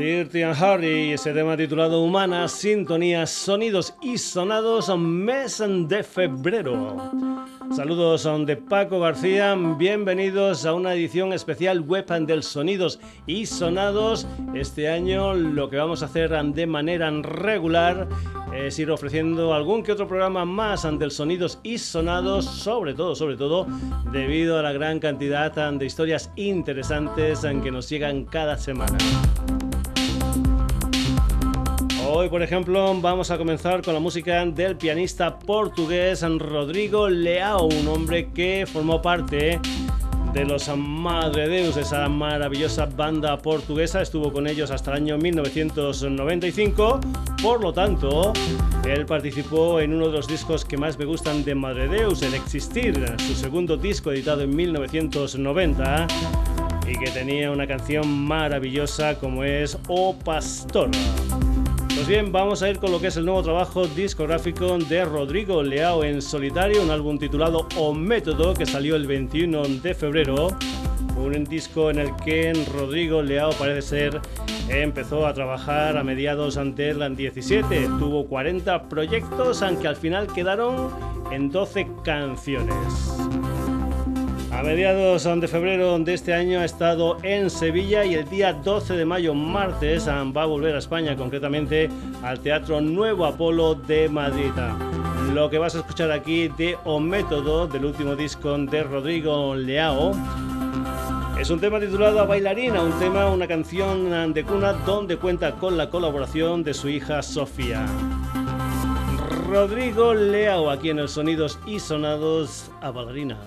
Dirty and Harry, ese tema titulado Humanas, Sintonías, Sonidos y Sonados, mes de febrero. Saludos de Paco García, bienvenidos a una edición especial web del Sonidos y Sonados. Este año lo que vamos a hacer de manera regular es ir ofreciendo algún que otro programa más ante el Sonidos y Sonados, sobre todo, sobre todo, debido a la gran cantidad de historias interesantes que nos llegan cada semana. Hoy, por ejemplo, vamos a comenzar con la música del pianista portugués Rodrigo Leao, un hombre que formó parte de los Madre Deus, esa maravillosa banda portuguesa. Estuvo con ellos hasta el año 1995. Por lo tanto, él participó en uno de los discos que más me gustan de Madre Deus, El Existir, su segundo disco editado en 1990 y que tenía una canción maravillosa como es O Pastor. Pues bien, vamos a ir con lo que es el nuevo trabajo discográfico de Rodrigo Leao en solitario, un álbum titulado O Método que salió el 21 de febrero. Un disco en el que Rodrigo Leao parece ser empezó a trabajar a mediados ante el 17. Tuvo 40 proyectos, aunque al final quedaron en 12 canciones. A mediados de febrero de este año ha estado en Sevilla y el día 12 de mayo, martes, va a volver a España, concretamente al Teatro Nuevo Apolo de Madrid. Lo que vas a escuchar aquí de O Método, del último disco de Rodrigo Leao, es un tema titulado Bailarina, un tema, una canción de cuna donde cuenta con la colaboración de su hija Sofía. Rodrigo Leao aquí en el Sonidos y Sonados a Bailarina.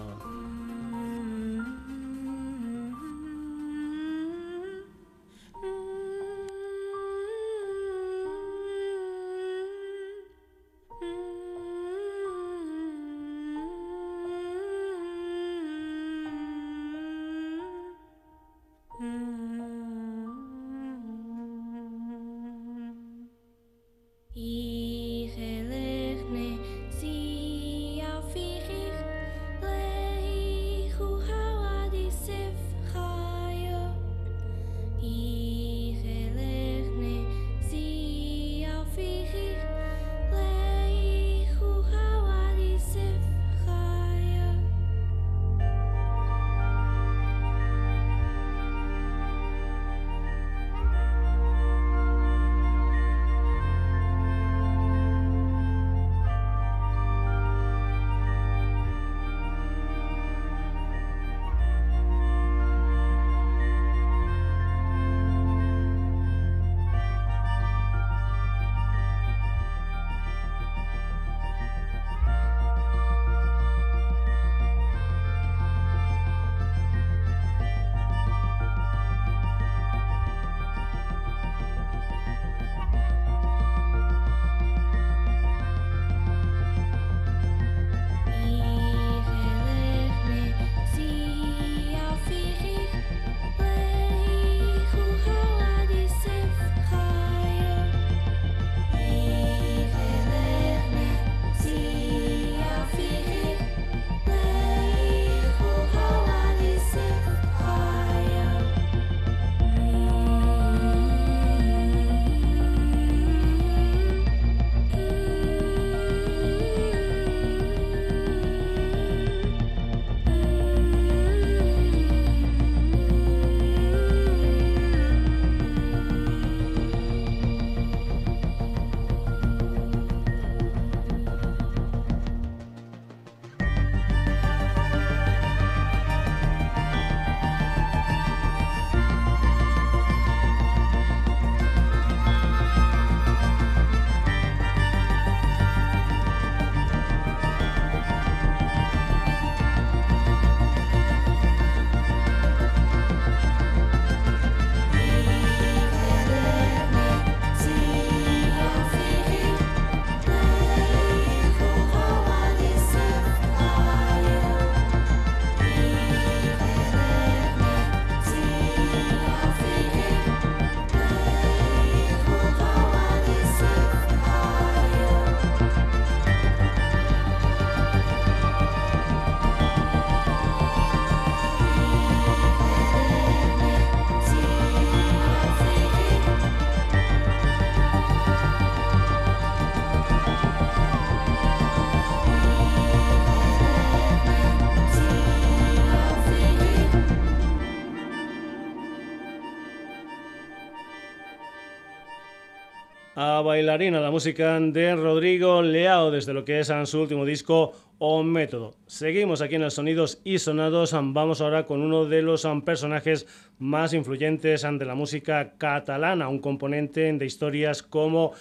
Bailarina, la música de Rodrigo Leao, desde lo que es su último disco o método. Seguimos aquí en los sonidos y sonados. Vamos ahora con uno de los personajes más influyentes de la música catalana, un componente de historias como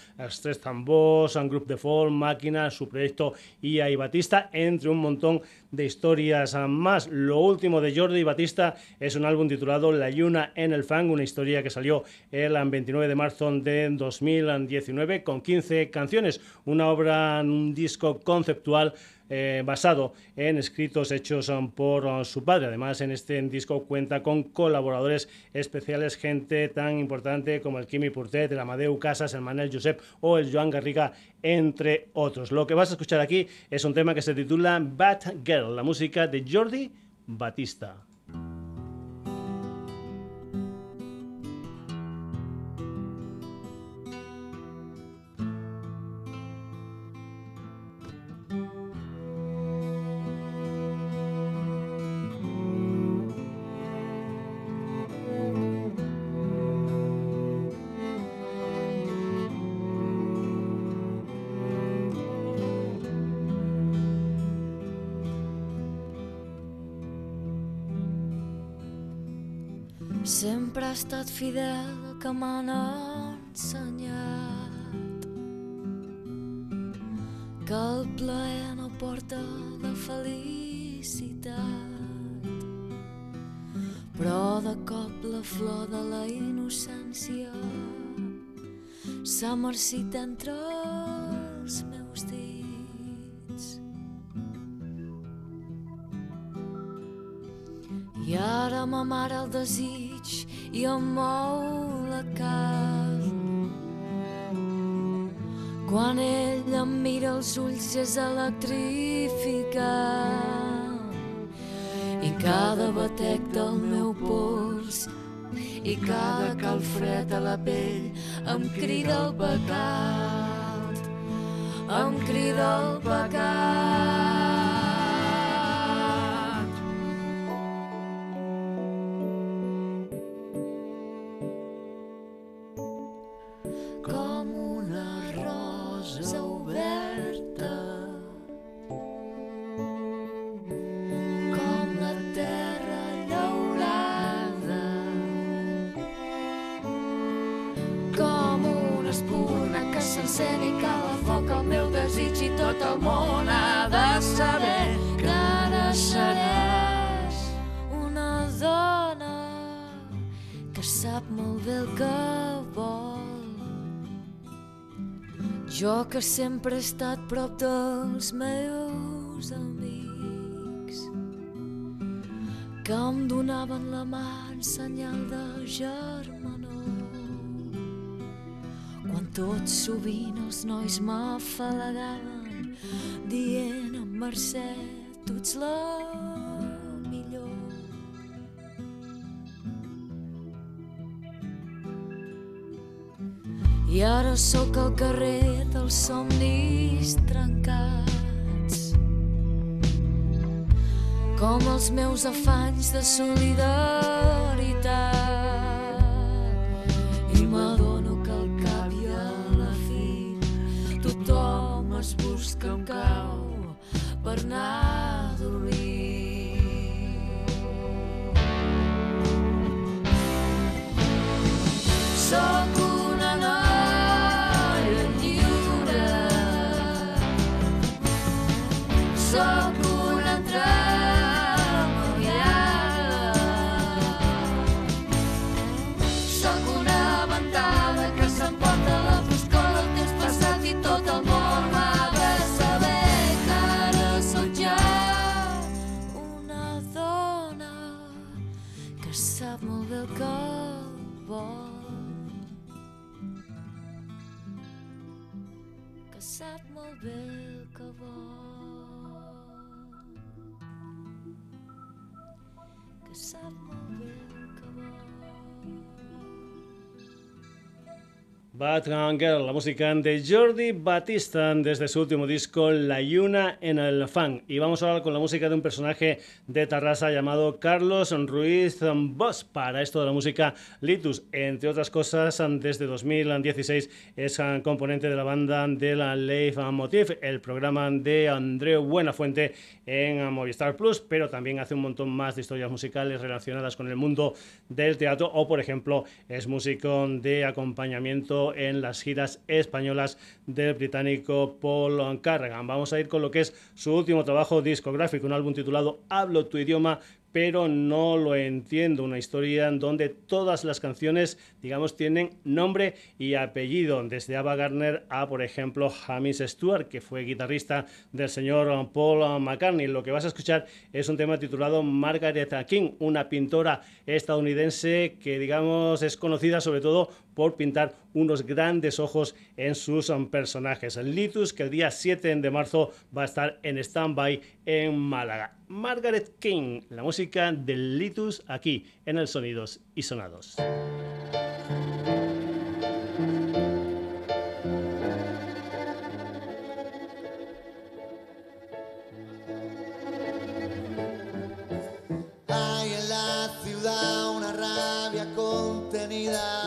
Tres Tambors, un Group de Fall, Máquina, su proyecto IA y Batista, entre un montón de historias más. Lo último de Jordi Batista es un álbum titulado La Yuna en el Fang, una historia que salió el 29 de marzo de 2019 con 15 canciones, una obra, un disco conceptual eh, basado en escritos hechos um, por uh, su padre. Además, en este disco cuenta con colaboradores especiales, gente tan importante como el Kimi Purtet, el Amadeu Casas, el Manel Josep o el Joan Garriga, entre otros. Lo que vas a escuchar aquí es un tema que se titula Bad Girl, la música de Jordi Batista. Fidel que m'han ensenyat que el plaer no porta la felicitat però de cop la flor de la innocència s'ha marcit entre els meus dits. I ara m'amara el desig i em mou la carn. Quan ell em mira els ulls és electrificant i cada batec del meu pols i cada calfred a la pell em crida el pecat, em crida el pecat. Que sempre he estat prop dels meus amics que em donaven la mà en senyal de germanor. Quan tot sovint els nois m'afalagaven dient en Mercè tu ets la I ara sóc al carrer somnis trencats. Com els meus afanys de solidaritat. I m'adono que al cap i a la fi tothom es busca un cau per anar Bad Girl, la música de Jordi Batista desde su último disco La Yuna en el Fan. Y vamos a hablar con la música de un personaje de Tarrasa llamado Carlos Ruiz Boss. Para esto de la música Litus, entre otras cosas, desde 2016 es componente de la banda de la Leif Motif, el programa de Andreu Buenafuente en Movistar Plus, pero también hace un montón más de historias musicales relacionadas con el mundo del teatro o, por ejemplo, es músico de acompañamiento en las giras españolas del británico Paul Carragan. Vamos a ir con lo que es su último trabajo discográfico, un álbum titulado Hablo tu idioma, pero no lo entiendo. Una historia en donde todas las canciones, digamos, tienen nombre y apellido. Desde Ava Gardner a, por ejemplo, James Stewart, que fue guitarrista del señor Paul McCartney. Lo que vas a escuchar es un tema titulado Margaret King, una pintora estadounidense que, digamos, es conocida sobre todo por pintar unos grandes ojos en sus um, personajes. Litus, que el día 7 de marzo va a estar en stand-by en Málaga. Margaret King, la música de Litus aquí en el Sonidos y Sonados. Hay en la ciudad una rabia contenida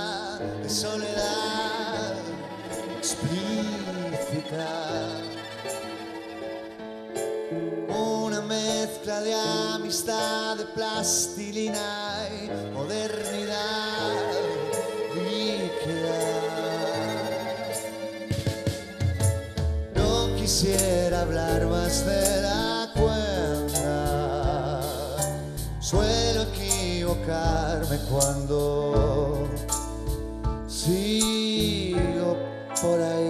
de amistad, de plastilina y modernidad líquida. No quisiera hablar más de la cuenta. Suelo equivocarme cuando sigo por ahí.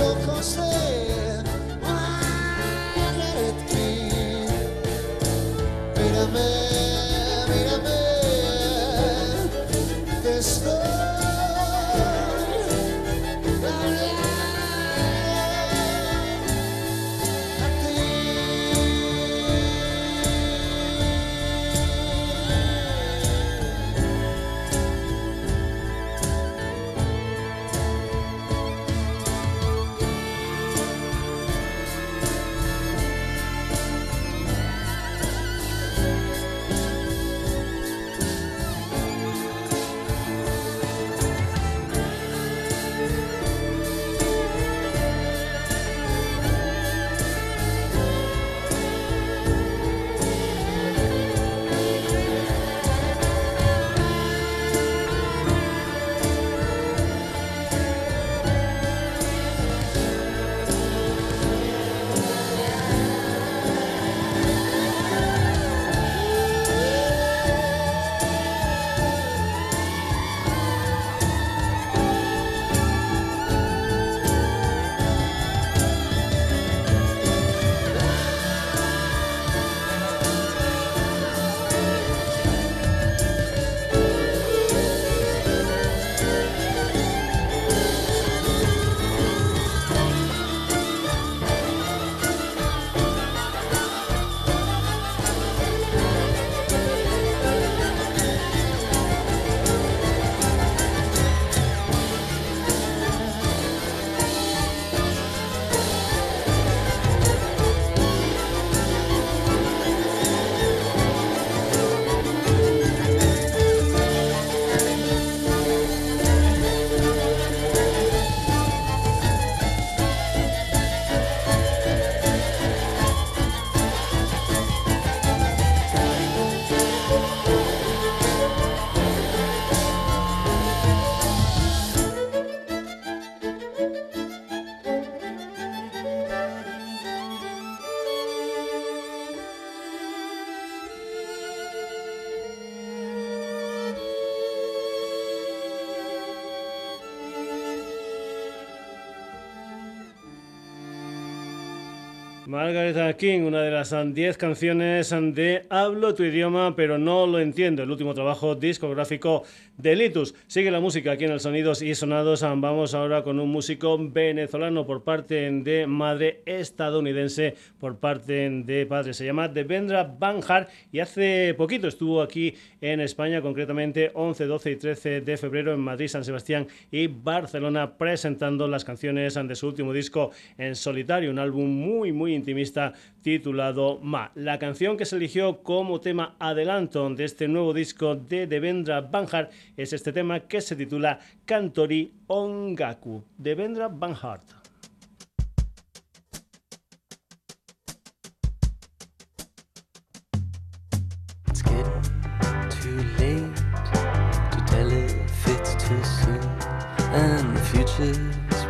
Ojos Margaret King, una de las 10 canciones de Hablo tu idioma, pero no lo entiendo. El último trabajo discográfico de Litus. Sigue la música aquí en el Sonidos y Sonados. Vamos ahora con un músico venezolano por parte de madre estadounidense por parte de padre. Se llama Devendra Banjar y hace poquito estuvo aquí en España, concretamente 11, 12 y 13 de febrero en Madrid, San Sebastián y Barcelona, presentando las canciones de su último disco en solitario, un álbum muy, muy intimista titulado Ma. La canción que se eligió como tema adelanto de este nuevo disco de Devendra Banhart es este tema que se titula Cantori Ongaku. Devendra Banhart.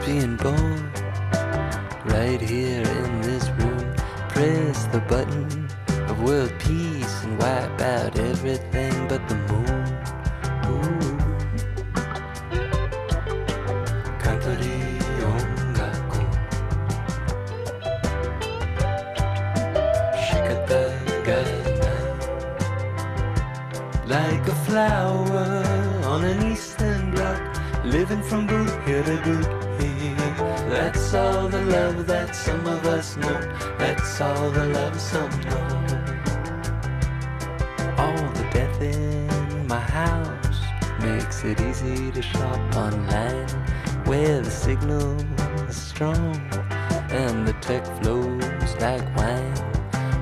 being born right here world peace and wipe out everything but the moon. Like a flower on an eastern block, living from boot here to boot that's all the love that some of us know. That's all the love some know. All the death in my house makes it easy to shop online where the signal is strong and the tech flows like wine.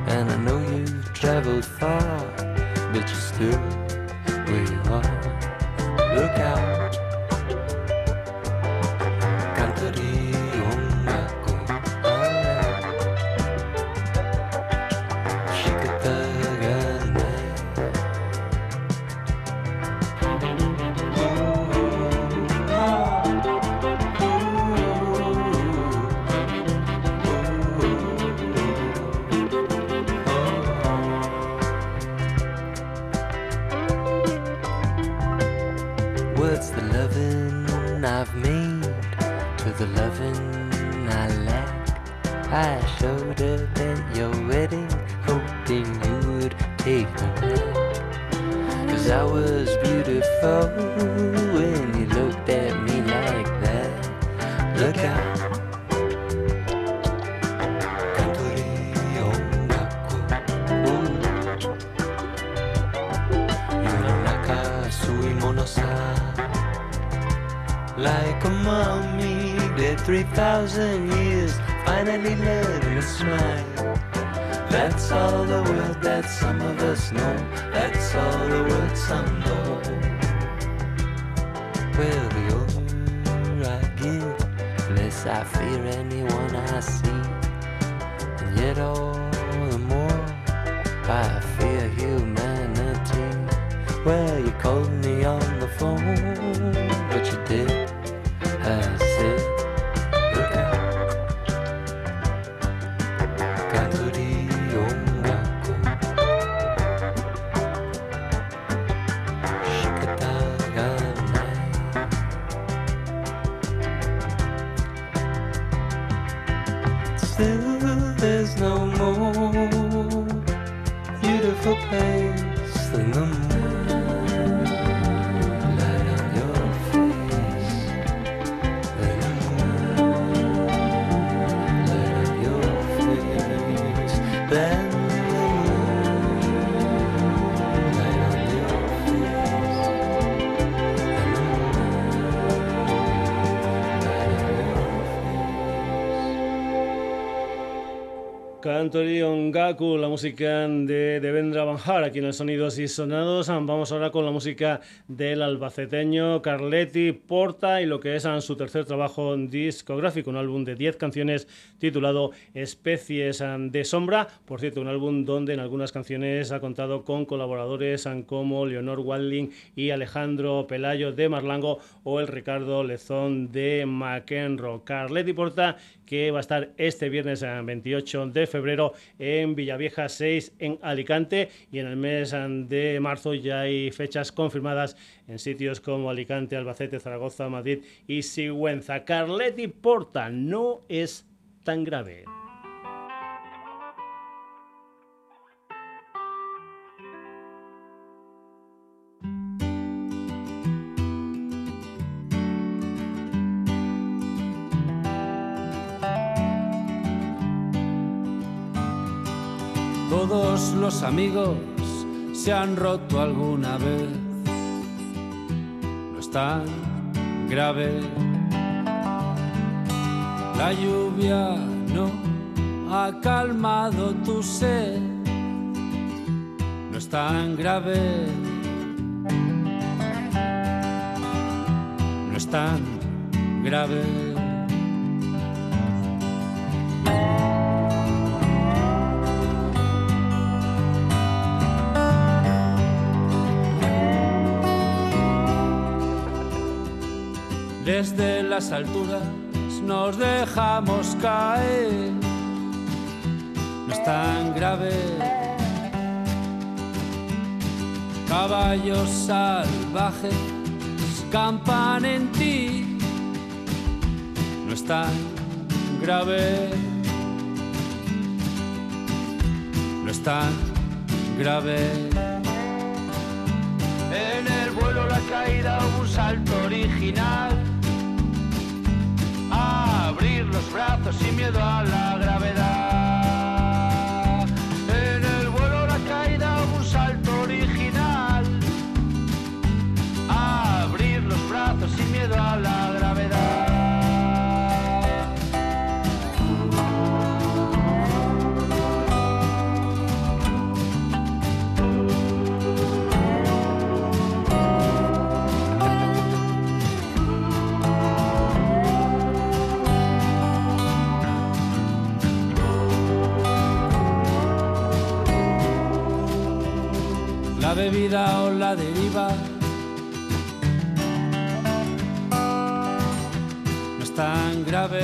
And I know you've traveled far, but you're still That's all the world that some of us know. That's all the world some Anthony Ongaku, la música de Devendra Banjar, aquí en el Sonidos y Sonados. Vamos ahora con la música del albaceteño Carletti Porta y lo que es su tercer trabajo discográfico, un álbum de 10 canciones titulado Especies de Sombra. Por cierto, un álbum donde en algunas canciones ha contado con colaboradores como Leonor Walding y Alejandro Pelayo de Marlango o el Ricardo Lezón de McEnroe. Carletti Porta que va a estar este viernes 28 de en Villavieja 6 en Alicante y en el mes de marzo ya hay fechas confirmadas en sitios como Alicante, Albacete, Zaragoza, Madrid y Sigüenza. Carletti Porta no es tan grave. Todos los amigos se han roto alguna vez. No es tan grave. La lluvia no ha calmado tu sed. No es tan grave. No es tan grave. Las alturas nos dejamos caer. No es tan grave. Caballos salvajes campan en ti. No es tan grave. No es tan grave. En el vuelo la caída un salto original. Los brazos sin miedo a la gravedad. La bebida o la deriva no es tan grave.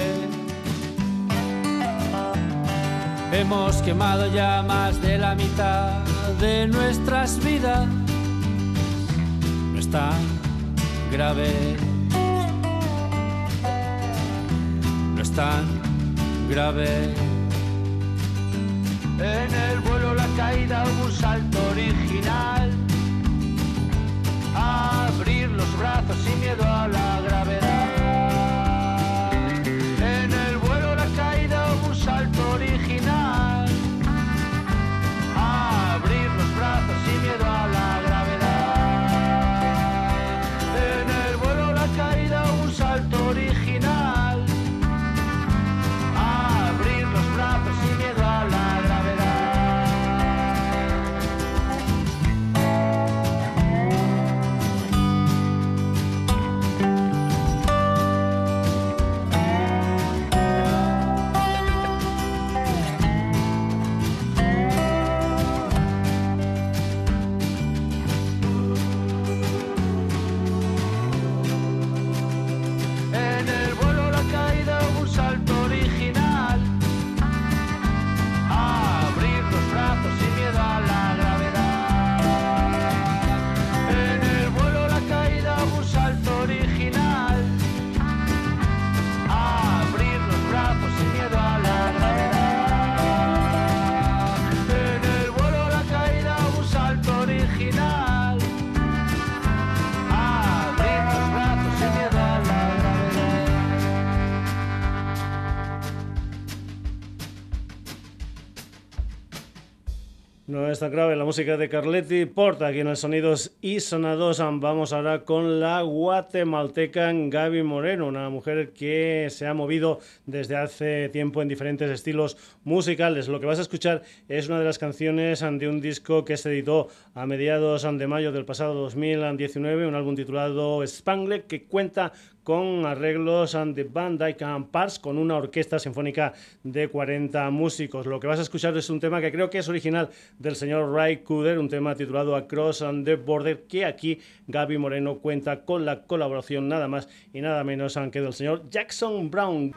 Hemos quemado ya más de la mitad de nuestras vidas. No es tan grave. No es tan grave. En el vuelo la caída hubo un salto original. Abrir los brazos sin miedo a la gravedad. No es tan grave la música de Carletti Porta aquí en el Sonidos y Sonados. Vamos ahora con la guatemalteca Gaby Moreno, una mujer que se ha movido desde hace tiempo en diferentes estilos musicales. Lo que vas a escuchar es una de las canciones de un disco que se editó a mediados de mayo del pasado 2019, un álbum titulado Spangle que cuenta con arreglos de Van Dyke and Parts con una orquesta sinfónica de 40 músicos. Lo que vas a escuchar es un tema que creo que es original del señor Ray Cooder, un tema titulado Across the Border, que aquí Gaby Moreno cuenta con la colaboración nada más y nada menos que del señor Jackson Brown.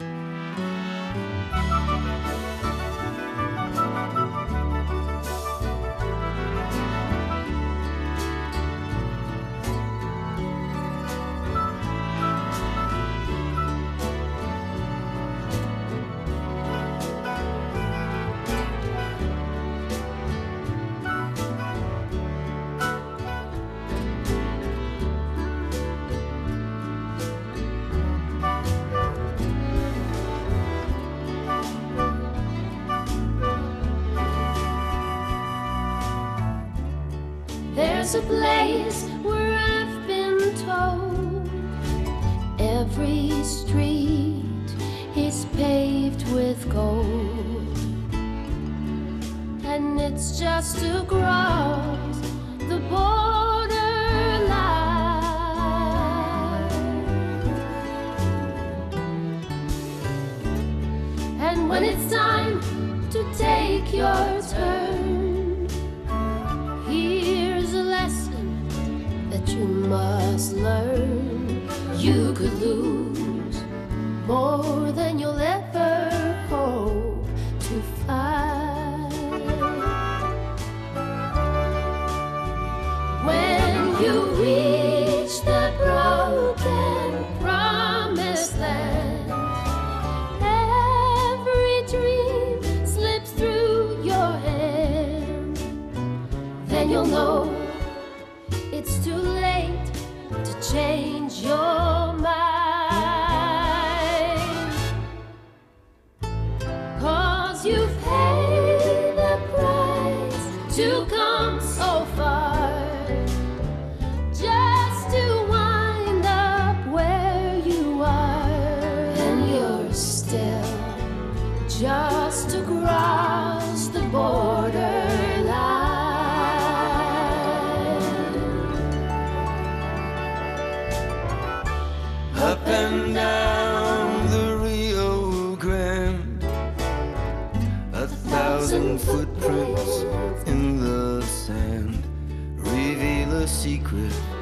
secret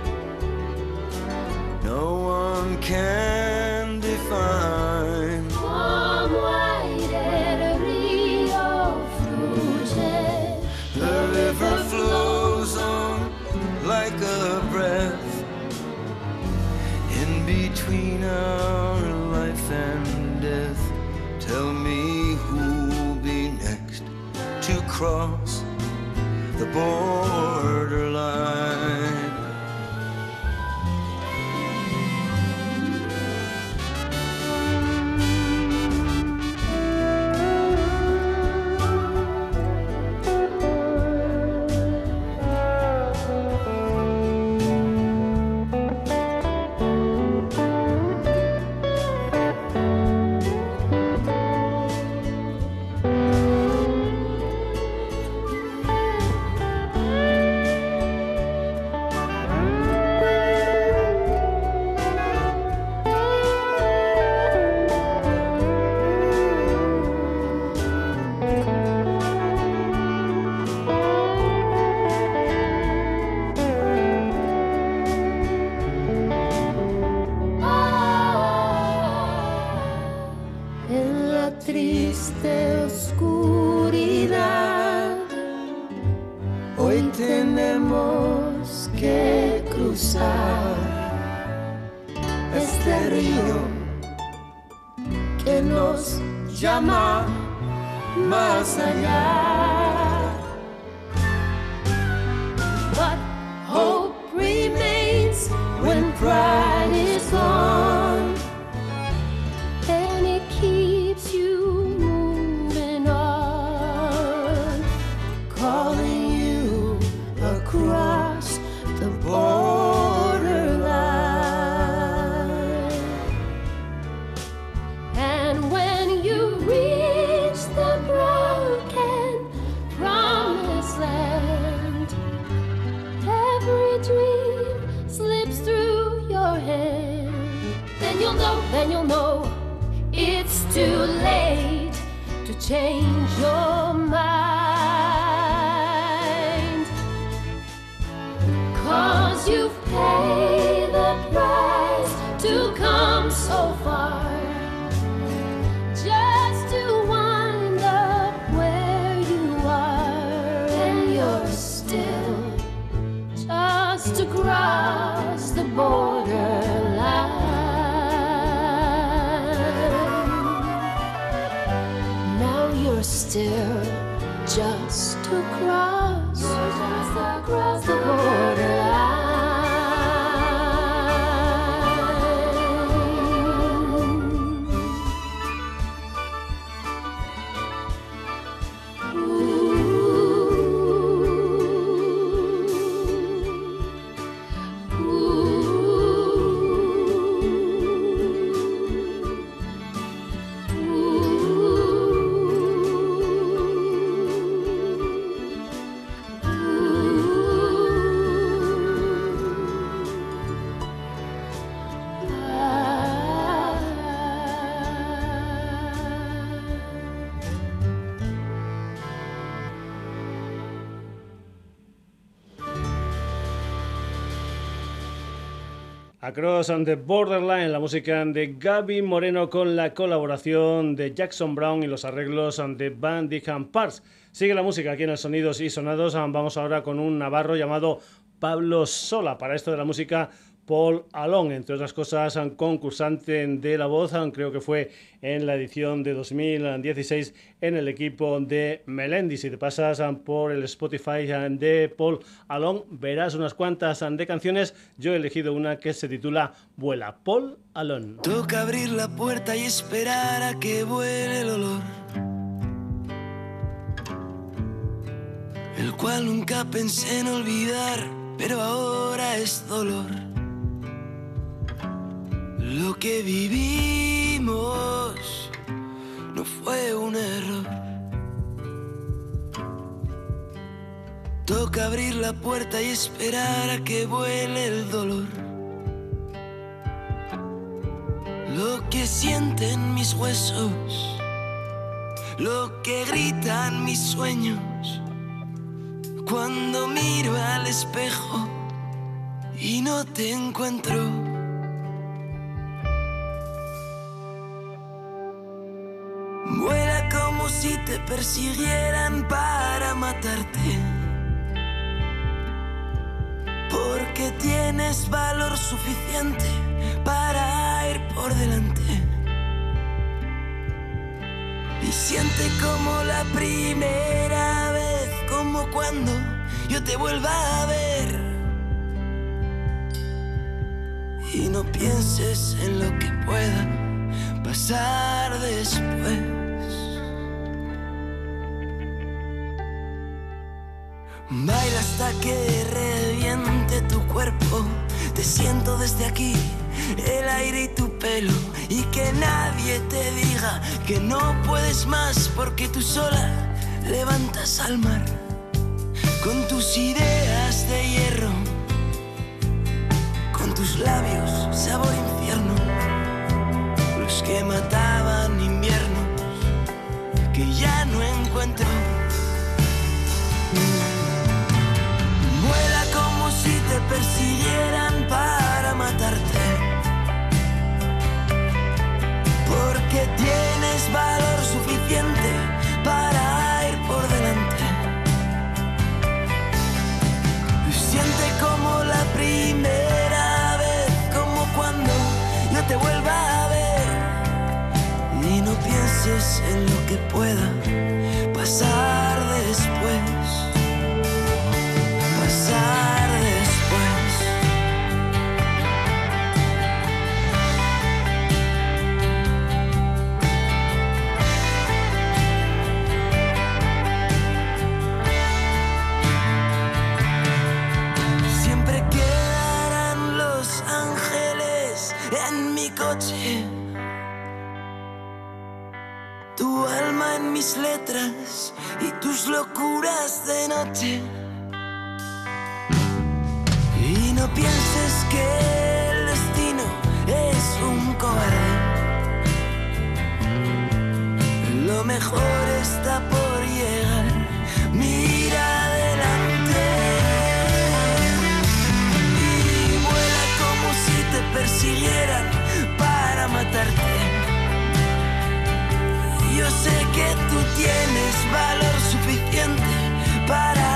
then you'll know it's too late to change your Across and the Borderline, la música de Gaby Moreno con la colaboración de Jackson Brown y los arreglos de Van Dyke Parts. Sigue la música aquí en el Sonidos y Sonados. Vamos ahora con un navarro llamado Pablo Sola. Para esto de la música Paul Alon, entre otras cosas, concursante de La Voz, creo que fue en la edición de 2016 en el equipo de Melendi. Si te pasas por el Spotify de Paul Alon, verás unas cuantas de canciones. Yo he elegido una que se titula Vuela, Paul Alon. Toca abrir la puerta y esperar a que vuele el olor. El cual nunca pensé en olvidar, pero ahora es dolor. Que vivimos no fue un error. Toca abrir la puerta y esperar a que vuele el dolor. Lo que sienten mis huesos, lo que gritan mis sueños, cuando miro al espejo y no te encuentro. Si te persiguieran para matarte. Porque tienes valor suficiente para ir por delante. Y siente como la primera vez, como cuando yo te vuelva a ver. Y no pienses en lo que pueda pasar después. Baila hasta que reviente tu cuerpo. Te siento desde aquí, el aire y tu pelo. Y que nadie te diga que no puedes más porque tú sola levantas al mar. Con tus ideas de hierro, con tus labios sabor infierno. Los que mataban inviernos que ya no encuentro. Persiguieran para matarte. Porque tienes valor suficiente para ir por delante. Siente como la primera vez, como cuando yo te vuelva a ver. Y no pienses en lo que pueda pasar letras y tus locuras de noche. Y no pienses que el destino es un cobarde. Lo mejor está por llegar. Mira adelante. Y vuela como si te persiguieran Yo sé que tú tienes valor suficiente para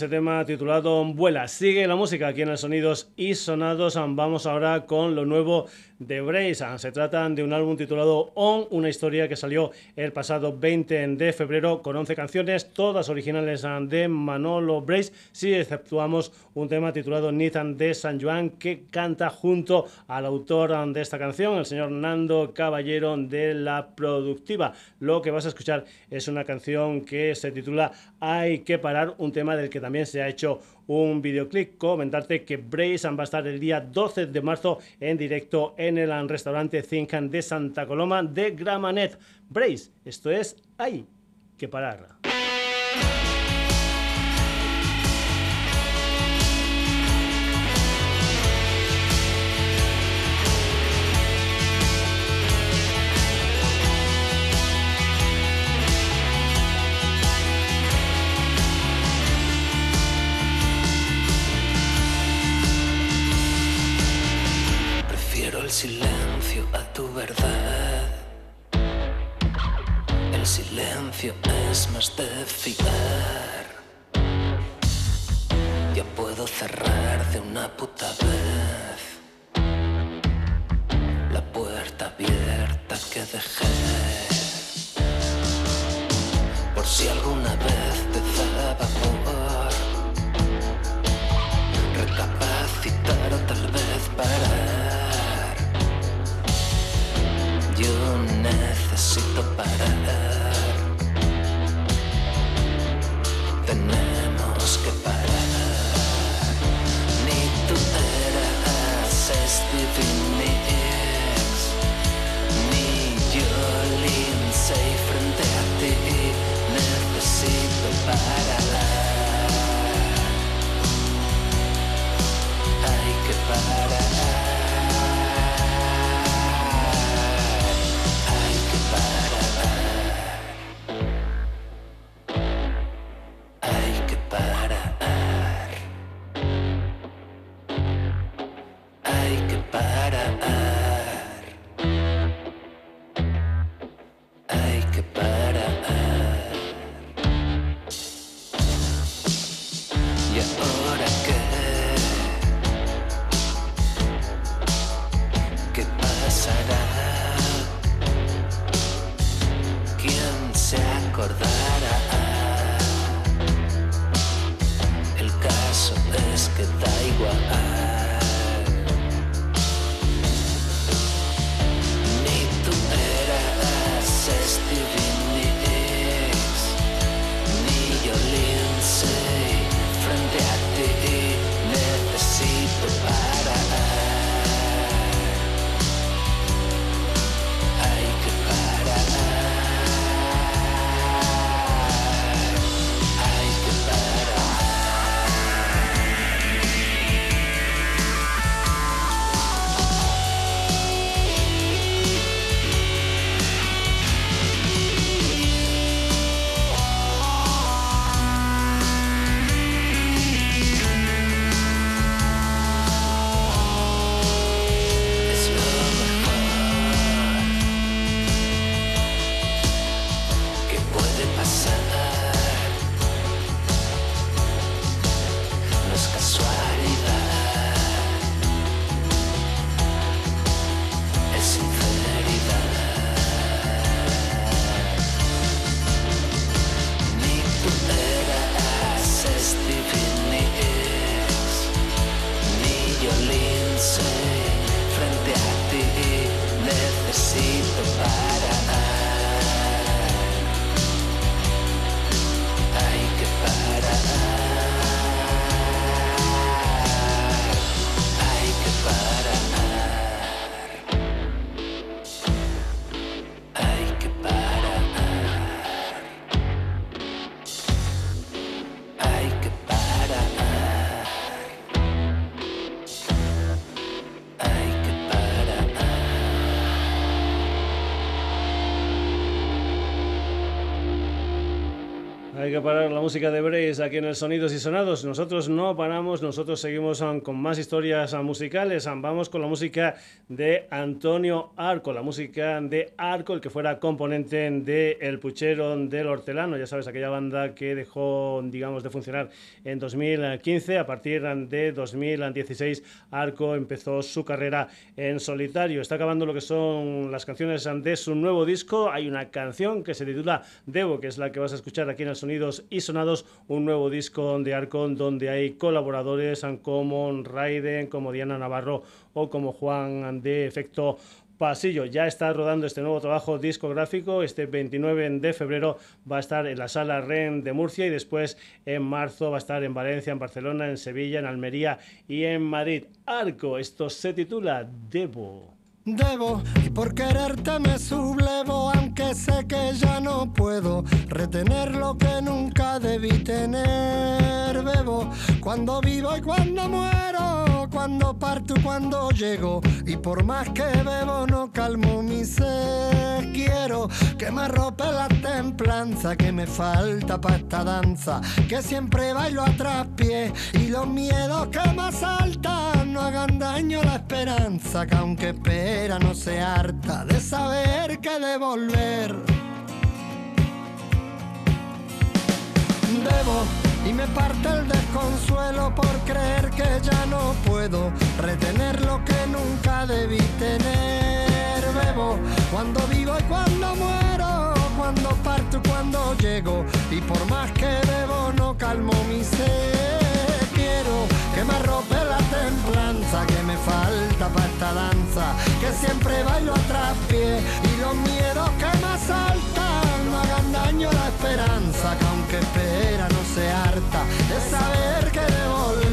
ese tema titulado Vuela. Sigue la música aquí en el Sonidos y Sonados. Vamos ahora con lo nuevo de Brace. Se trata de un álbum titulado On, una historia que salió el pasado 20 de febrero con 11 canciones, todas originales de Manolo Brace, si exceptuamos un tema titulado Nathan de San Juan que canta junto al autor de esta canción, el señor Nando Caballero de La Productiva. Lo que vas a escuchar es una canción que se titula Hay que parar, un tema del que también se ha hecho un videoclip. Comentarte que Brace va a estar el día 12 de marzo en directo en el restaurante Zincan de Santa Coloma de Gramanet. Brace, esto es Hay que parar. Es más de fiar. Música de Brace aquí en el Sonidos y Sonados. Nosotros no paramos, nosotros seguimos um, con más historias um, musicales. Um, Vamos con la música de Antonio Arco, la música de Arco, el que fuera componente de El Puchero del Hortelano. Ya sabes, aquella banda que dejó, digamos, de funcionar en 2015. A partir de 2016, Arco empezó su carrera en solitario. Está acabando lo que son las canciones de su nuevo disco. Hay una canción que se titula Debo, que es la que vas a escuchar aquí en el Sonidos y Sonados, un nuevo disco de Arcon donde hay colaboradores como Raiden, como Diana Navarro o como Juan de Efecto Pasillo. Ya está rodando este nuevo trabajo discográfico. Este 29 de febrero va a estar en la sala REN de Murcia y después en marzo va a estar en Valencia, en Barcelona, en Sevilla, en Almería y en Madrid. Arco, esto se titula Debo. Debo y por quererte me sublevo, aunque sé que ya no puedo retener lo que nunca debí tener. Bebo cuando vivo y cuando muero, cuando parto y cuando llego. Y por más que bebo, no calmo mi sed. Quiero que me arrope la templanza que me falta para esta danza, que siempre bailo a traspié. Y los miedos que me asaltan no hagan daño a la esperanza, que aunque espero no se harta de saber que devolver. Debo y me parte el desconsuelo por creer que ya no puedo retener lo que nunca debí tener. Bebo cuando vivo y cuando muero, cuando parto y cuando llego. Y por más que bebo no calmo mi sed. Quiero que me arrope la templanza que me falta para esta danza, que siempre bailo a traspié y los miedos que la esperanza, que aunque espera no se harta de saber que devolver.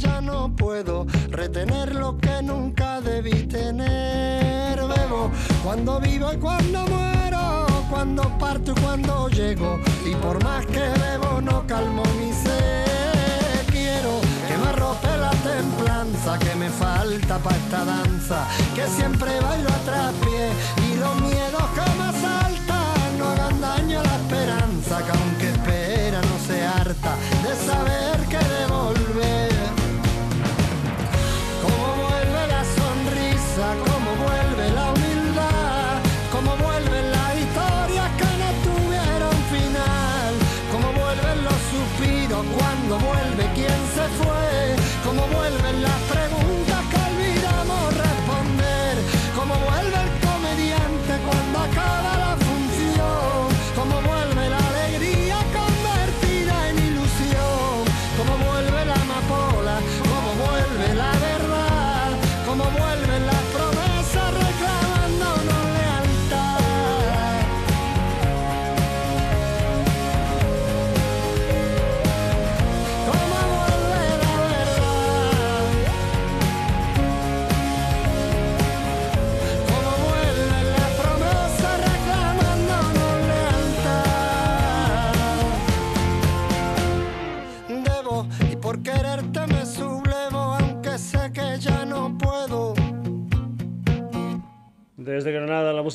Ya no puedo retener lo que nunca debí tener. Bebo cuando vivo y cuando muero, cuando parto y cuando llego. Y por más que bebo, no calmo mi sed. Quiero que me arrope la templanza que me falta para esta danza, que siempre bailo a traspié. Y los miedos que me asaltan no hagan daño a la esperanza, que aunque espera no se harta de saber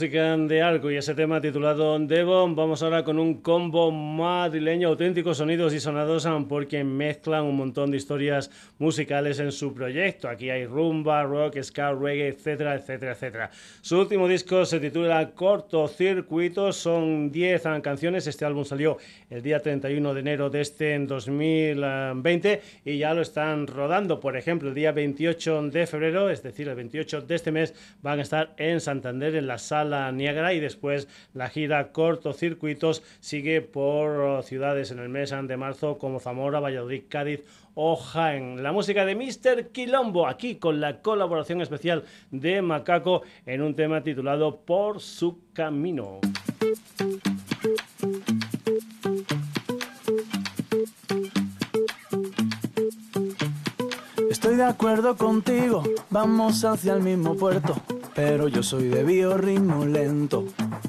Granada, la música de Arco y ese tema titulado Devon. Vamos ahora con un combo madrileño, auténticos sonidos y sonados, um, porque mezclan un montón de historias musicales en su proyecto. Aquí hay rumba, rock, ska, reggae, etcétera, etcétera, etcétera. Su último disco se titula Cortocircuito, son 10 um, canciones. Este álbum salió el día 31 de enero de este en 2020 y ya lo están rodando. Por ejemplo, el día 28 de febrero, es decir, el 28 de este mes, van a estar en Santander en la sala Niagara y después la gira Cortocircuitos sigue por ciudades en el mes de marzo como Zamora, Valladolid, Cádiz o Jaén. La música de Mr. Quilombo aquí con la colaboración especial de Macaco en un tema titulado Por su camino. acuerdo contigo, vamos hacia el mismo puerto. Pero yo soy de biorritmo lento,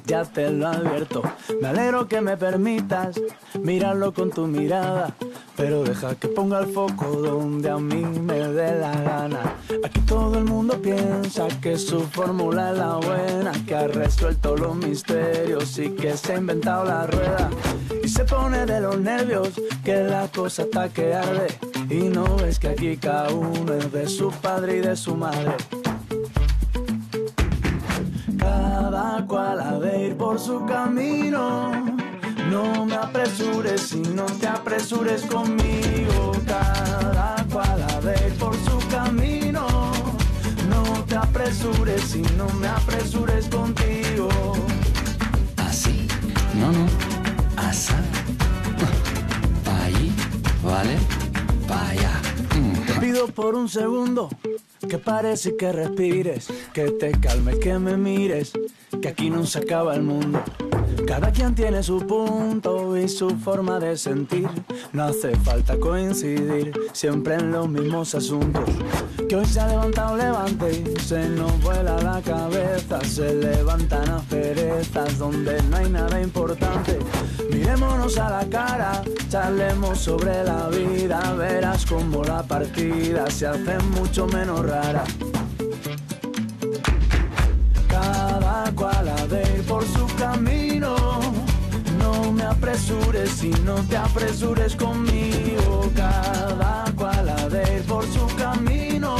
ya te lo advierto. Me alegro que me permitas mirarlo con tu mirada. Pero deja que ponga el foco donde a mí me dé la gana. Aquí todo el mundo piensa que su fórmula es la buena, que ha resuelto los misterios y que se ha inventado la rueda. Y se pone de los nervios que la cosa está que arde. Y no ves que aquí cada uno es de su padre y de su madre. Cada cual ha de ir por su camino. No me apresures si no te apresures conmigo. Cada cual ha de ir por su camino. No te apresures si no me apresures contigo. Así, no, no, asá. Pa' allí, ¿vale? Pa' allá. Te pido por un segundo que pares que respires, que te calmes, que me mires, que aquí no se acaba el mundo. Cada quien tiene su punto y su forma de sentir. No hace falta coincidir siempre en los mismos asuntos. Que hoy se ha levantado, levante se nos vuela la cabeza. Se levantan asperezas donde no hay nada importante. Mirémonos a la cara, charlemos sobre la vida. Verás como la partida se hace mucho menos rara. Cada cual ha de ir por su camino. Apresures si no te apresures conmigo. Cada cual ha de ir por su camino.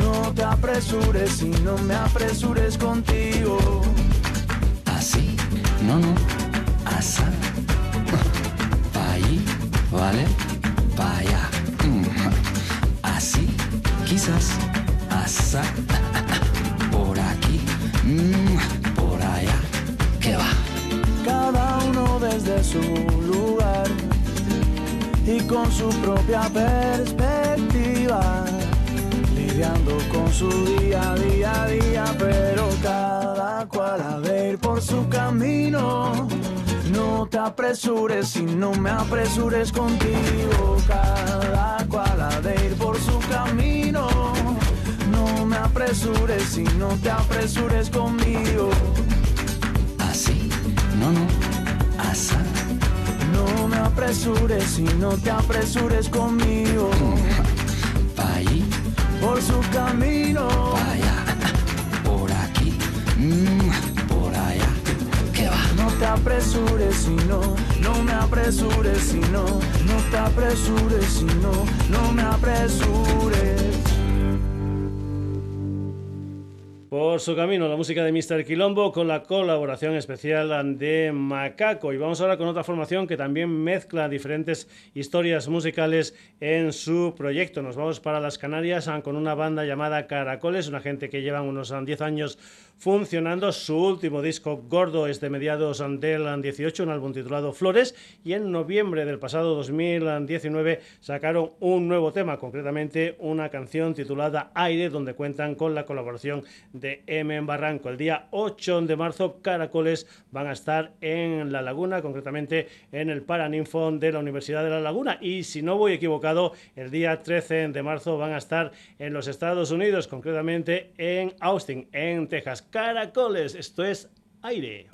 No te apresures si no me apresures contigo. Así, no, no, asá. Pa' allí, ¿vale? Pa' allá. Mm. Así, quizás, asá. Por aquí, mm, su lugar y con su propia perspectiva, lidiando con su día, día, día, pero cada cual ha de ir por su camino. No te apresures si no me apresures contigo, cada cual ha de ir por su camino. No me apresures si no te apresures conmigo. Así, no. No me apresures si no te apresures conmigo. Pa' allí, Por su camino, pa' allá. Por aquí, mm, por allá. ¿Qué va? no te apresures si no, no me apresures si no, no te apresures si no, no me apresures. Por su camino, la música de Mr. Quilombo con la colaboración especial de Macaco. Y vamos ahora con otra formación que también mezcla diferentes historias musicales en su proyecto. Nos vamos para las Canarias ah, con una banda llamada Caracoles, una gente que llevan unos ah, 10 años funcionando. Su último disco gordo es de mediados ah, del 18, un álbum titulado Flores. Y en noviembre del pasado 2019 sacaron un nuevo tema, concretamente una canción titulada Aire, donde cuentan con la colaboración de M en Barranco. El día 8 de marzo, Caracoles van a estar en La Laguna, concretamente en el Paraninfo de la Universidad de La Laguna. Y si no voy equivocado, el día 13 de marzo van a estar en los Estados Unidos, concretamente en Austin, en Texas. Caracoles, esto es aire.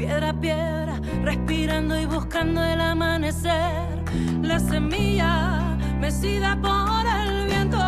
Piedra a piedra, respirando y buscando el amanecer. La semilla mecida por el viento,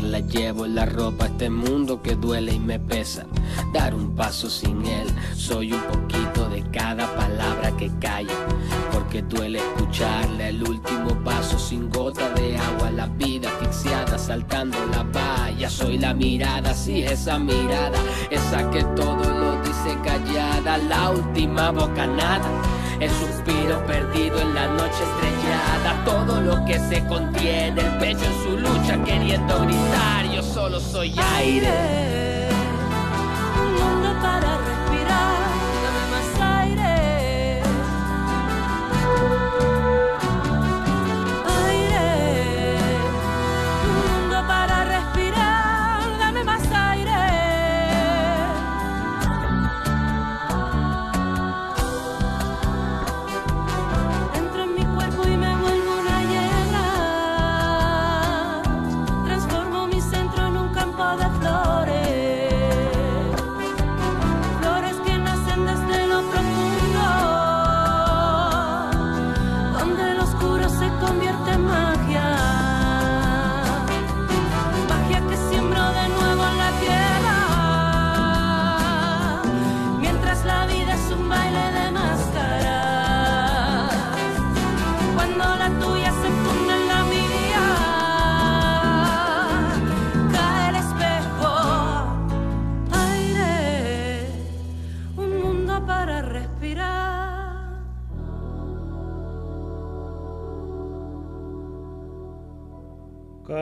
la llevo en la ropa, este mundo que duele y me pesa. Dar un paso sin él, soy un poquito de cada palabra que calla. Porque duele escucharle el último paso sin gota de agua, la vida asfixiada saltando la valla. Soy la mirada, sí, esa mirada, esa que todo lo dice callada, la última bocanada. El suspiro perdido en la noche estrellada, todo lo que se contiene, el pecho en su lucha queriendo gritar, yo solo soy aire.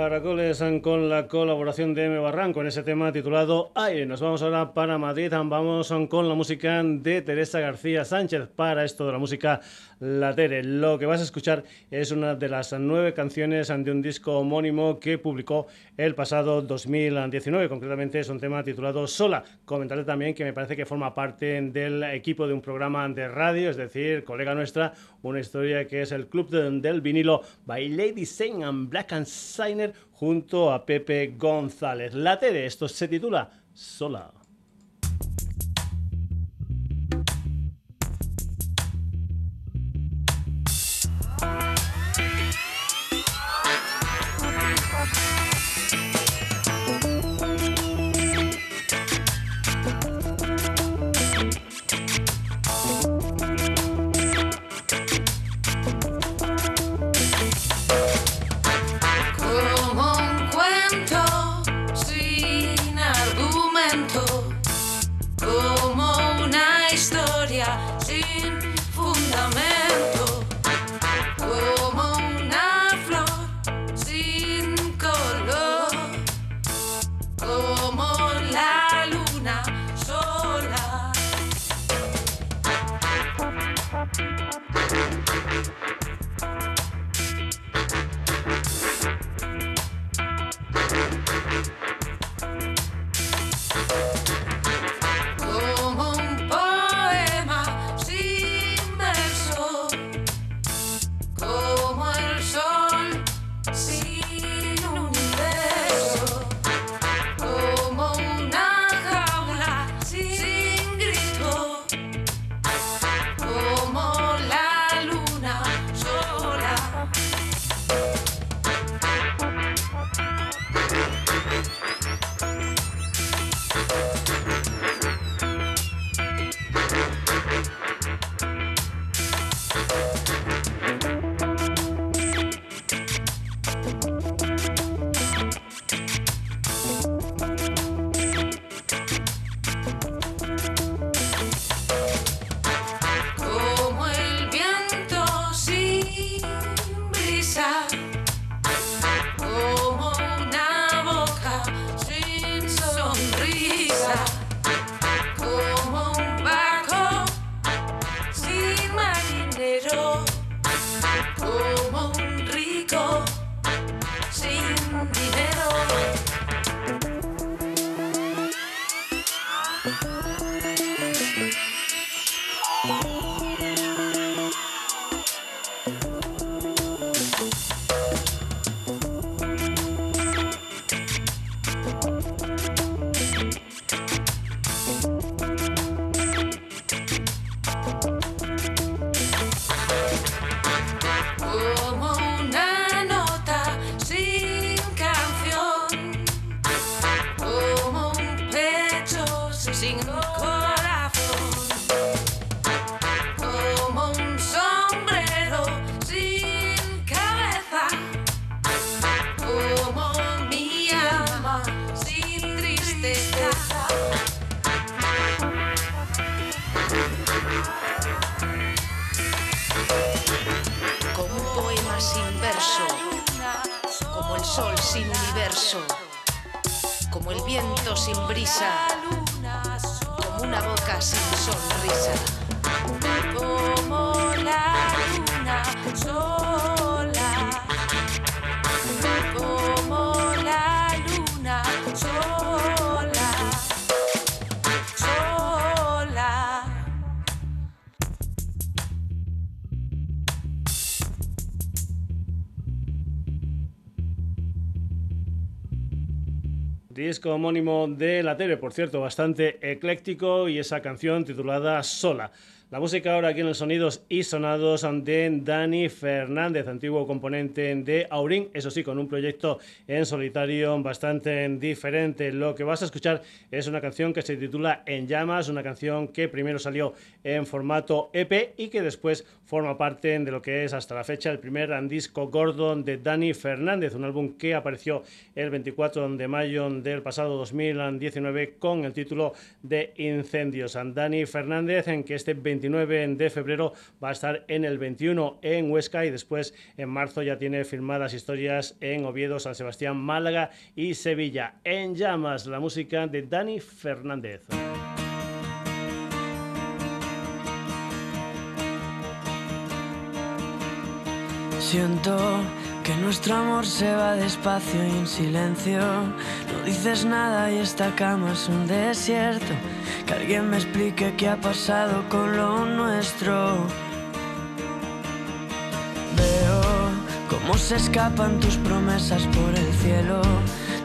Caracoles con la colaboración de M. Barranco en ese tema titulado Aire. Nos vamos ahora para Madrid, vamos con la música de Teresa García Sánchez para esto de la música Latere. Lo que vas a escuchar es una de las nueve canciones de un disco homónimo que publicó el pasado 2019. Concretamente es un tema titulado Sola. Comentarle también que me parece que forma parte del equipo de un programa de radio, es decir, colega nuestra, una historia que es el Club de- del Vinilo by Lady Sing and Black and Signer junto a Pepe González. La Tere, esto se titula Sola. Sin fundamento, sol sin universo, como el viento sin brisa, como una boca sin sonrisa. como la luna Disco homónimo de la tele, por cierto, bastante ecléctico y esa canción titulada Sola. La música ahora aquí en los sonidos y sonados de Dani Fernández, antiguo componente de Aurin, eso sí, con un proyecto en solitario bastante diferente. Lo que vas a escuchar es una canción que se titula En llamas, una canción que primero salió en formato EP y que después forma parte de lo que es hasta la fecha el primer disco gordo de Dani Fernández, un álbum que apareció el 24 de mayo del pasado 2019 con el título de Incendios. Dani Fernández, en que este 29 de febrero va a estar en el 21 en Huesca y después en marzo ya tiene firmadas historias en Oviedo, San Sebastián, Málaga y Sevilla. En llamas, la música de Dani Fernández. Siento que nuestro amor se va despacio y en silencio. No dices nada y esta cama es un desierto. Que alguien me explique qué ha pasado con lo nuestro. Veo cómo se escapan tus promesas por el cielo.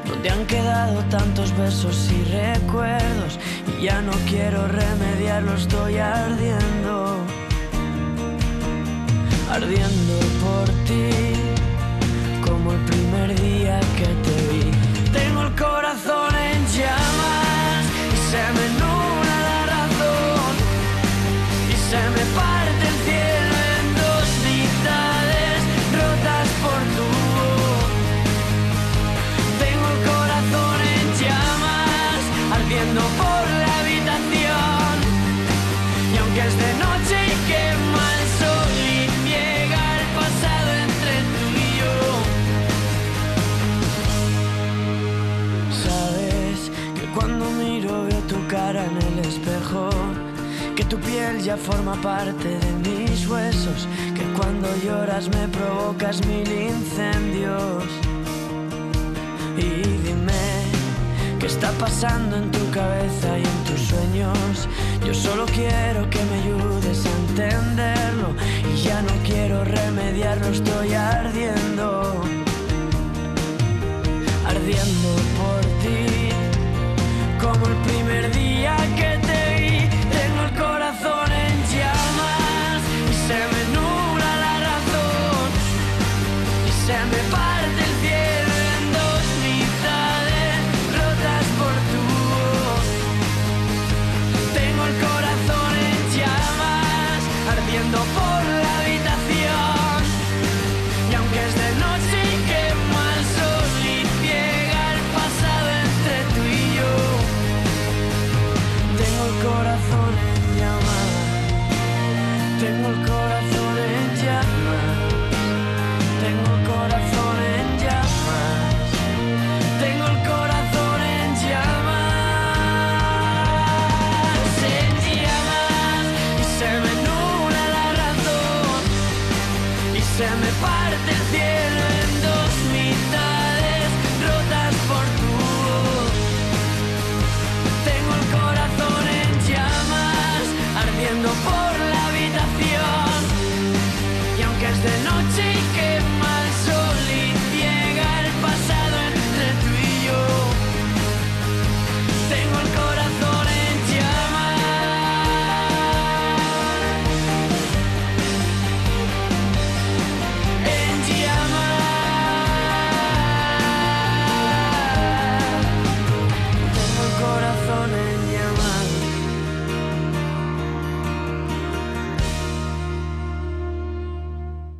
Donde han quedado tantos besos y recuerdos. Y ya no quiero remediarlo, estoy ardiendo ardiendo por ti, como el primer día que te vi. Tengo el corazón en llamas y se me está pasando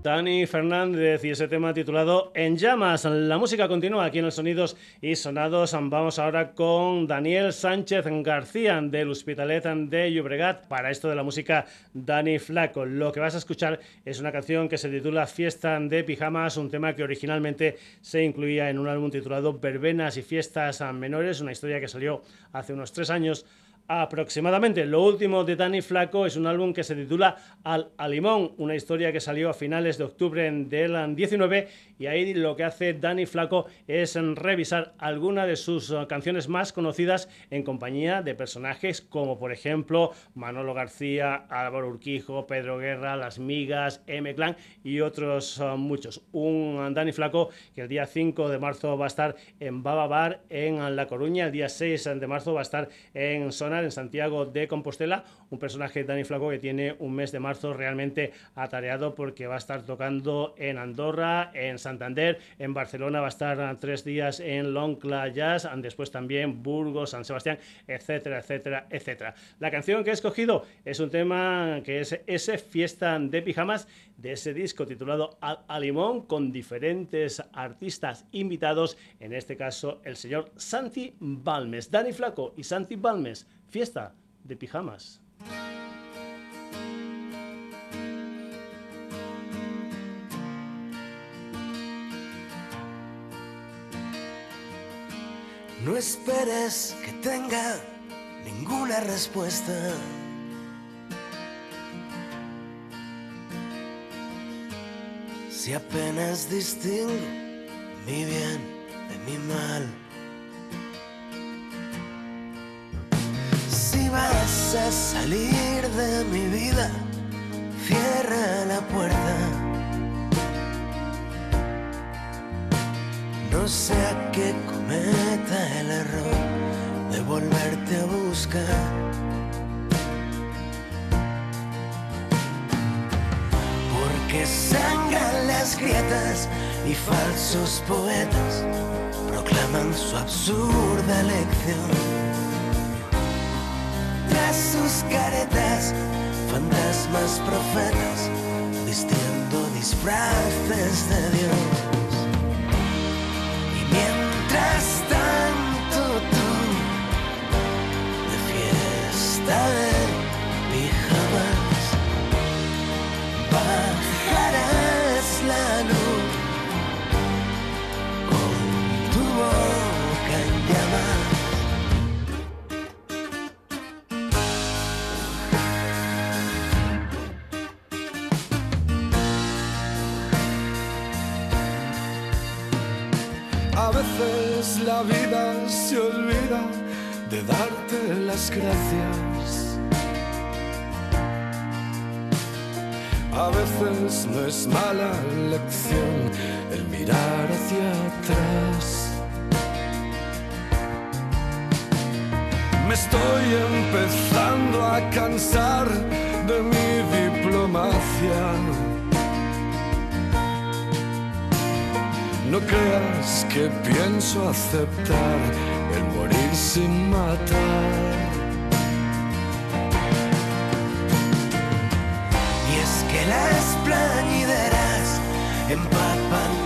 Dani Fernández y ese tema titulado En llamas. La música continúa aquí en los sonidos y sonados. Vamos ahora con Daniel Sánchez García del Hospitalet de Llobregat. Para esto de la música Dani Flaco. Lo que vas a escuchar es una canción que se titula Fiesta de Pijamas, un tema que originalmente se incluía en un álbum titulado Verbenas y Fiestas Menores, una historia que salió hace unos tres años aproximadamente. Lo último de Dani Flaco es un álbum que se titula Al Alimón, una historia que salió a finales de octubre del 19 y ahí lo que hace Dani Flaco es revisar algunas de sus uh, canciones más conocidas en compañía de personajes como por ejemplo Manolo García, Álvaro Urquijo, Pedro Guerra, Las Migas, M Clan y otros uh, muchos. Un Dani Flaco que el día 5 de marzo va a estar en Baba Bar en La Coruña, el día 6 de marzo va a estar en En Santiago de Compostela, un personaje Dani Flaco que tiene un mes de marzo realmente atareado porque va a estar tocando en Andorra, en Santander, en Barcelona va a estar tres días en Longcla Jazz, después también Burgos, San Sebastián, etcétera, etcétera, etcétera. La canción que he escogido es un tema que es ese Fiesta de Pijamas de ese disco titulado A, Limón con diferentes artistas invitados, en este caso el señor Santi Balmes, Dani Flaco y Santi Balmes, Fiesta de Pijamas. No esperes que tenga ninguna respuesta. Si apenas distingo mi bien de mi mal. Si vas a salir de mi vida, cierra la puerta. No sea que cometa el error de volverte a buscar. Porque sangran las grietas y falsos poetas proclaman su absurda lección. Tras sus caretas, fantasmas profetas, vistiendo disfraces de Dios. La vida se olvida de darte las gracias. A veces no es mala lección el mirar hacia atrás. Me estoy empezando a cansar de mi diplomacia. No creas que pienso aceptar el morir sin matar. Y es que las plañideras empapan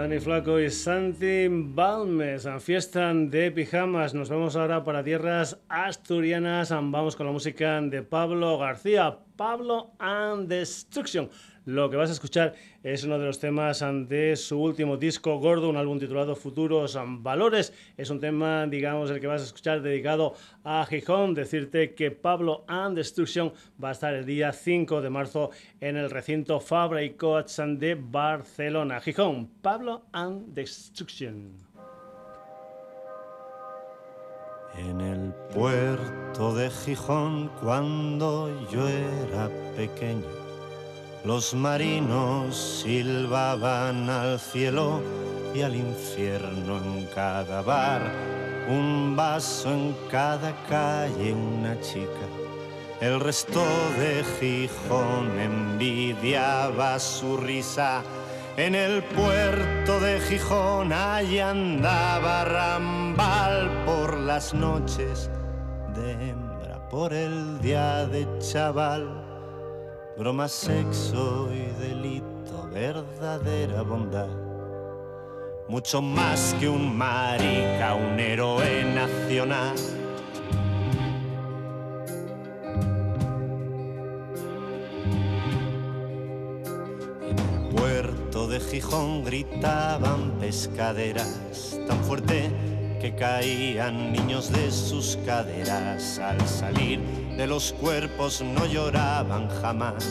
Dani Flaco y Santi Balmes, fiesta de pijamas. Nos vamos ahora para tierras asturianas. Vamos con la música de Pablo García, Pablo and Destruction. Lo que vas a escuchar es uno de los temas de su último disco gordo, un álbum titulado Futuros Valores. Es un tema, digamos, el que vas a escuchar dedicado a Gijón. Decirte que Pablo and Destruction va a estar el día 5 de marzo en el recinto Fabra y Coats de Barcelona. Gijón, Pablo and Destruction. En el puerto de Gijón, cuando yo era pequeño los marinos silbaban al cielo y al infierno en cada bar, un vaso en cada calle, una chica. El resto de Gijón envidiaba su risa. En el puerto de Gijón allí andaba Rambal por las noches de hembra, por el día de chaval broma, sexo y delito, verdadera bondad. Mucho más que un marica, un héroe nacional. Puerto de Gijón gritaban pescaderas tan fuerte que caían niños de sus caderas al salir de los cuerpos no lloraban jamás.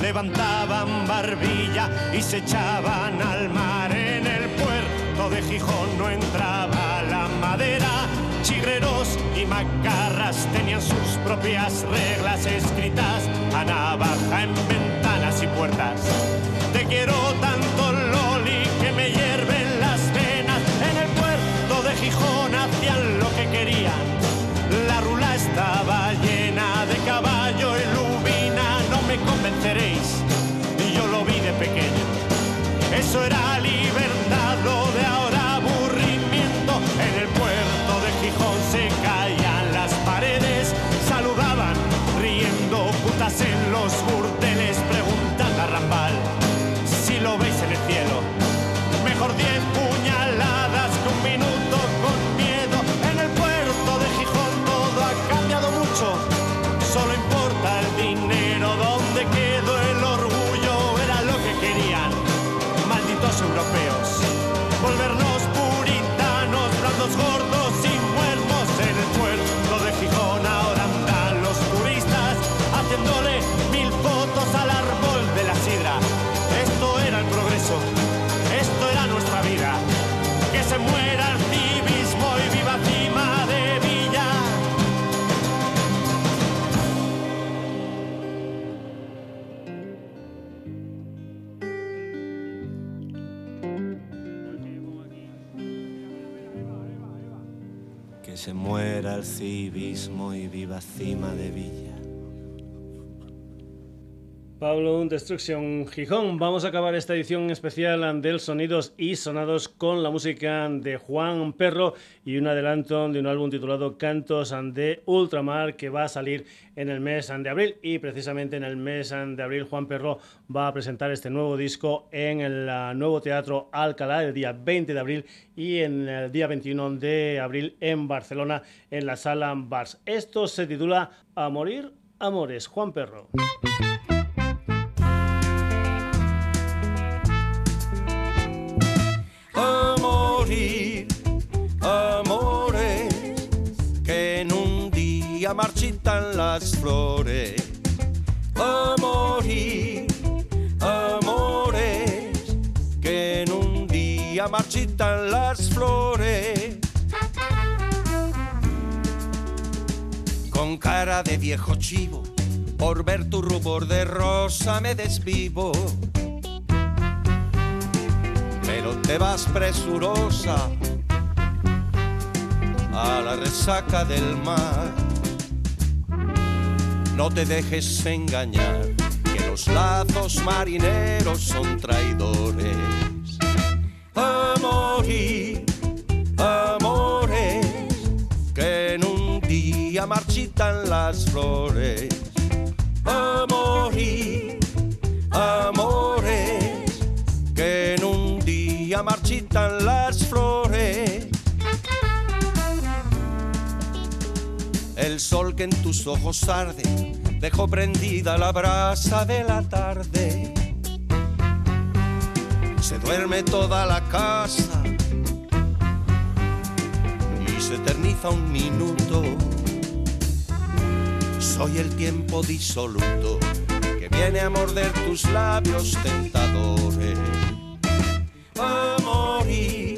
Levantaban barbilla y se echaban al mar. En el puerto de Gijón no entraba la madera. Chigreros y macarras tenían sus propias reglas escritas a navaja en ventanas y puertas. Te quiero tanto, el civismo y viva cima de Villa. Pablo Destruction Gijón. Vamos a acabar esta edición especial del Sonidos y Sonados con la música de Juan Perro y un adelanto de un álbum titulado Cantos de Ultramar que va a salir en el mes de abril y precisamente en el mes de abril Juan Perro va a presentar este nuevo disco en el ah, nuevo Teatro Alcalá el día 20 de abril y en el día 21 de abril en Barcelona en la sala Bars. Esto se titula A morir amores. Juan Perro. Marchitan las flores. A morir, amores, que en un día marchitan las flores. Con cara de viejo chivo, por ver tu rubor de rosa me desvivo pero te vas presurosa a la resaca del mar. No te dejes engañar, que los lazos marineros son traidores. a morir, amores, que en un día marchitan las flores, a morir, amores, que en un día marchitan las flores. El sol que en tus ojos arde dejó prendida la brasa de la tarde. Se duerme toda la casa y se eterniza un minuto. Soy el tiempo disoluto que viene a morder tus labios tentadores. A morir,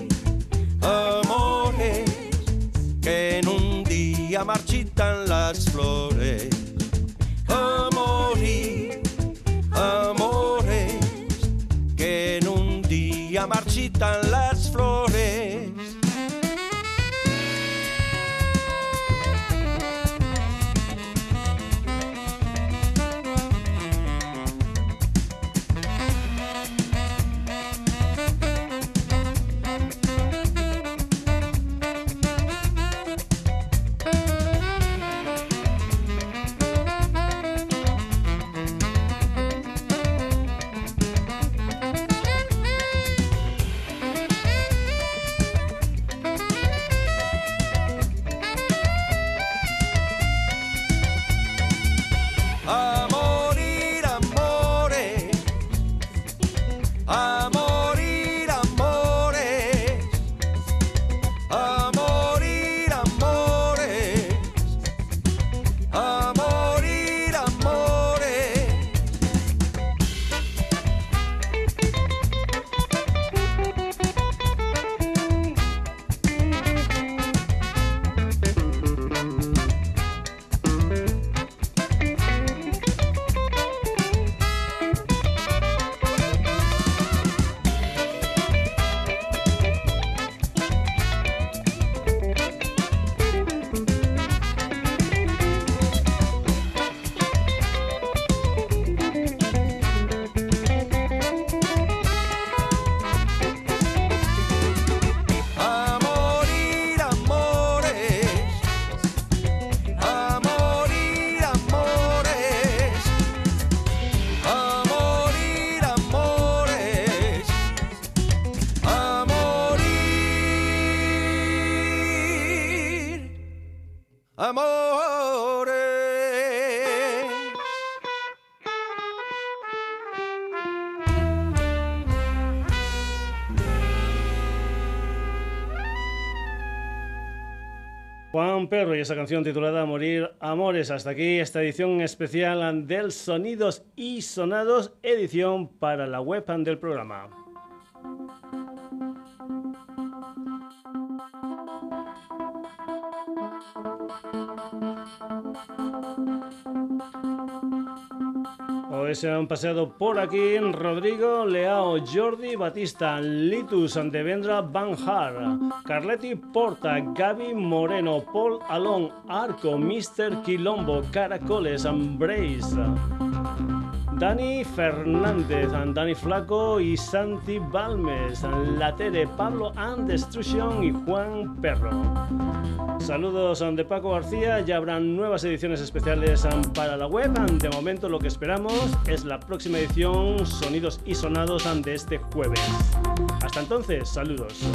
Y esa canción titulada Morir Amores. Hasta aquí esta edición especial del Sonidos y Sonados, edición para la web del programa. Se han paseado por aquí Rodrigo, Leao, Jordi, Batista, Litus, Devendra, Banjar, Carletti Porta, Gaby Moreno, Paul Alon, Arco, Mr. Quilombo, Caracoles, Ambrace. Dani Fernández, Dani Flaco y Santi Balmes, Latere, Pablo and Destruction y Juan Perro. Saludos de Paco García, ya habrán nuevas ediciones especiales para la web. De momento lo que esperamos es la próxima edición Sonidos y Sonados de este jueves. Hasta entonces, saludos.